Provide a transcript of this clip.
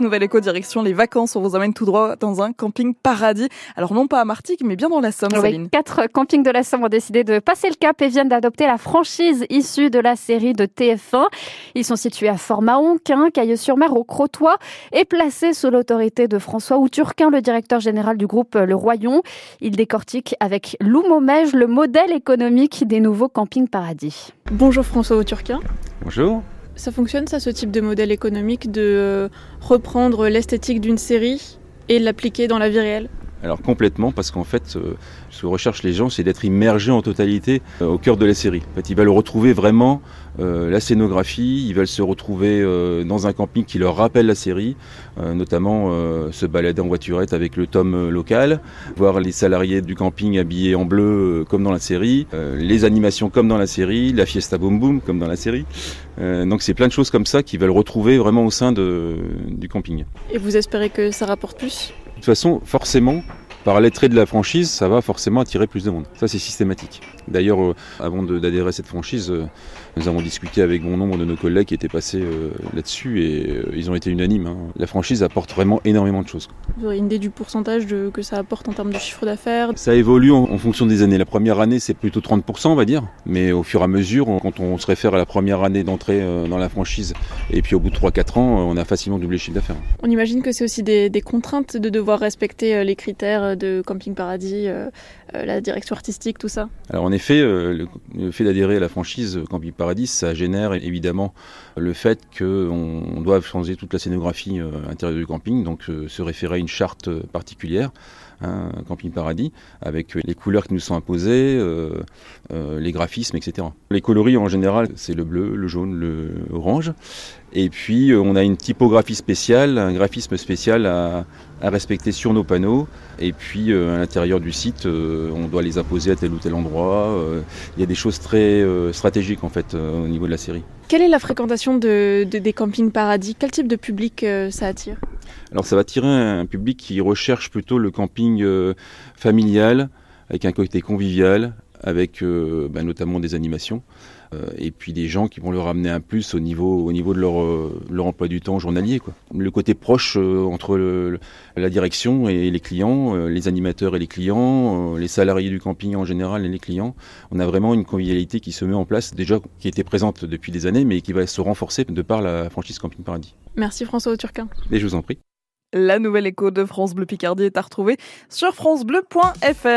nouvelle éco direction les vacances. On vous emmène tout droit dans un camping paradis. Alors non pas à Martigues, mais bien dans la Somme, oui, Quatre campings de la Somme ont décidé de passer le cap et viennent d'adopter la franchise issue de la série de TF1. Ils sont situés à Fort-Mahon, Cailleux-sur-Mer, au Crotoy et placés sous l'autorité de François Outurquin, le directeur général du groupe Le Royon. Il décortique avec Lou Momège le modèle économique des nouveaux campings paradis. Bonjour François Outurquin. Bonjour. Ça fonctionne ça, ce type de modèle économique, de euh, reprendre l'esthétique d'une série et l'appliquer dans la vie réelle? Alors complètement, parce qu'en fait, euh, ce que recherchent les gens, c'est d'être immergés en totalité euh, au cœur de la série. En fait, ils veulent retrouver vraiment euh, la scénographie, ils veulent se retrouver dans un camping qui leur rappelle la série, notamment se balader en voiturette avec le tome local, voir les salariés du camping habillés en bleu comme dans la série, les animations comme dans la série, la fiesta boom boom comme dans la série. donc c'est plein de choses comme ça qu'ils veulent retrouver vraiment au sein du camping. Et vous espérez que ça rapporte plus? Toute façon, forcément, par les traits de la franchise, ça va forcément attirer plus de monde. Ça, c'est systématique. D'ailleurs, euh, avant d'adhérer à cette franchise, euh, nous avons discuté avec bon nombre de nos collègues qui étaient passés euh, là-dessus et ils ont été unanimes. Hein. La franchise apporte vraiment énormément de choses. Vous aurez une idée du pourcentage que ça apporte en termes de chiffre d'affaires? Ça évolue en, fonction des années. La première année, c'est plutôt 30%, on va dire. Mais au fur et à mesure, quand on se réfère à la première année d'entrée dans la franchise et puis au bout de 3-4 ans, on a facilement doublé le chiffre d'affaires. On imagine que c'est aussi des, des, contraintes de devoir respecter les critères de Camping Paradis, la direction artistique, tout ça Alors en effet, le, fait d'adhérer à la franchise Camping Paradis, ça génère évidemment le fait qu'on doit changer toute la scénographie euh, intérieure du camping, donc euh, se référer à une charte particulière. Hein, camping Paradis, avec les couleurs qui nous sont imposées, euh, les graphismes, etc. Les coloris en général, c'est le bleu, le jaune, le orange. Et puis on a une typographie spéciale, un graphisme spécial à, à respecter sur nos panneaux. Et puis euh, à l'intérieur du site, euh, on doit les imposer à tel ou tel endroit. Euh, il y a des choses très stratégiques en fait au niveau de la série. Quelle est la fréquentation de, des campings paradis? Quel type de public ça attire? Alors ça va attirer un public qui recherche plutôt le camping familial, avec un côté convivial, avec bah, notamment des animations. Euh, et puis des gens qui vont leur amener un plus au niveau, au niveau de leur, euh, leur emploi du temps journalier. Quoi. Le côté proche euh, entre le, la direction et les clients, les animateurs et les clients, les salariés du camping en général et les clients, on a vraiment une convivialité qui se met en place, déjà qui était présente depuis des années, mais qui va se renforcer de par la franchise Camping Paradis. Merci François Turquin. Et je vous en prie. La nouvelle écho de France Bleu Picardie est à retrouver sur francebleu.fr.